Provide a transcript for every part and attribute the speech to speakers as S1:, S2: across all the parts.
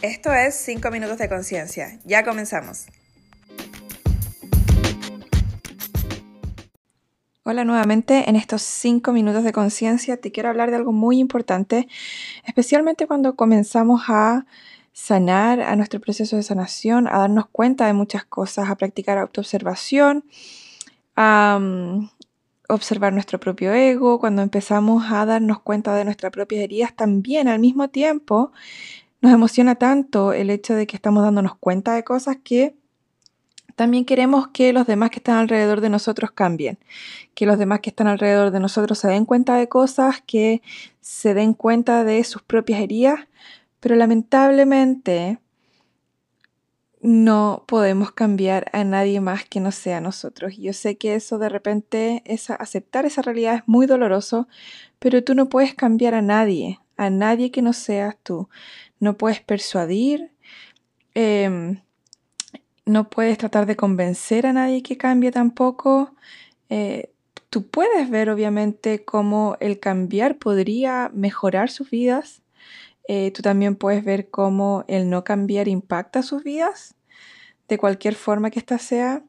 S1: Esto es 5 minutos de conciencia. Ya comenzamos. Hola nuevamente, en estos 5 minutos de conciencia te quiero hablar de algo muy importante, especialmente cuando comenzamos a sanar, a nuestro proceso de sanación, a darnos cuenta de muchas cosas, a practicar autoobservación, a mm, observar nuestro propio ego, cuando empezamos a darnos cuenta de nuestras propias heridas, también al mismo tiempo nos emociona tanto el hecho de que estamos dándonos cuenta de cosas que también queremos que los demás que están alrededor de nosotros cambien, que los demás que están alrededor de nosotros se den cuenta de cosas, que se den cuenta de sus propias heridas, pero lamentablemente no podemos cambiar a nadie más que no sea nosotros. Yo sé que eso de repente, aceptar esa realidad es muy doloroso, pero tú no puedes cambiar a nadie, a nadie que no seas tú no puedes persuadir, em, no puedes tratar de convencer a nadie que cambie tampoco. Eh, tú puedes ver obviamente cómo el cambiar podría mejorar sus vidas. Eh, tú también puedes ver cómo el no cambiar impacta sus vidas, de cualquier forma que ésta sea.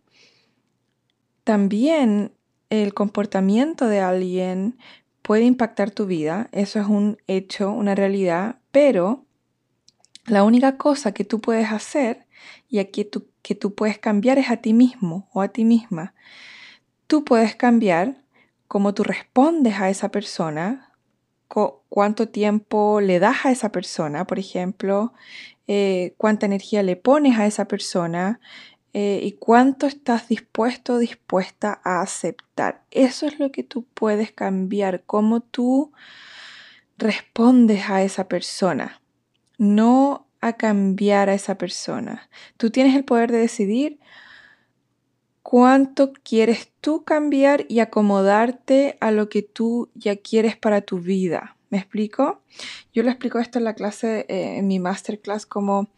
S1: También el comportamiento de alguien puede impactar tu vida, eso es un hecho, una realidad, pero la única cosa que tú puedes hacer y aquí tú, que tú puedes cambiar es a ti mismo o a ti misma. Tú puedes cambiar cómo tú respondes a esa persona, cuánto tiempo le das a esa persona, por ejemplo, eh, cuánta energía le pones a esa persona eh, y cuánto estás dispuesto o dispuesta a aceptar. Eso es lo que tú puedes cambiar, cómo tú respondes a esa persona no a cambiar a esa persona. Tú tienes el poder de decidir cuánto quieres tú cambiar y acomodarte a lo que tú ya quieres para tu vida. ¿Me explico? Yo le explico esto en la clase, eh, en mi masterclass, como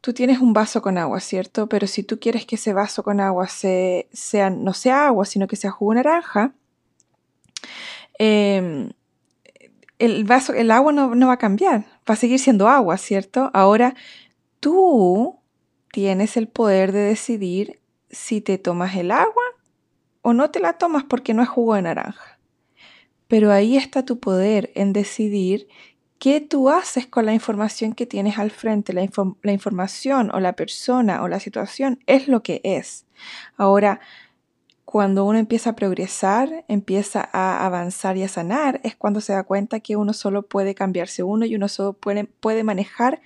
S1: tú tienes un vaso con agua, ¿cierto? Pero si tú quieres que ese vaso con agua sea, no sea agua, sino que sea jugo naranja, em, el vaso, el agua no, va a cambiar, va a seguir siendo agua, ¿cierto? Ahora tú tienes el poder de decidir si te tomas el agua o no te la tomas porque no es jugo de naranja. Pero ahí está tu poder en decidir qué tú haces con la información que tienes al frente. La, la información o la persona o la situación es lo que es. Ahora, cuando uno empieza a progresar, empieza a avanzar y a sanar, es cuando se da cuenta que uno solo puede cambiarse uno y uno solo puede, manejar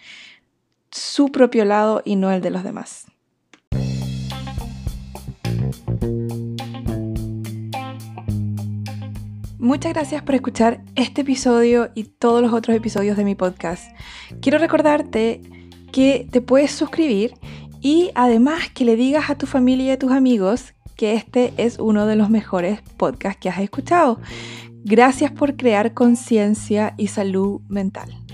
S1: su propio lado y no el de los demás. Muchas gracias por escuchar este episodio y todos los otros episodios de mi podcast. Quiero recordarte que te puedes suscribir y además que le digas a tu familia y a tus amigos que este es uno de los mejores podcasts que has escuchado. Gracias por crear conciencia y salud mental.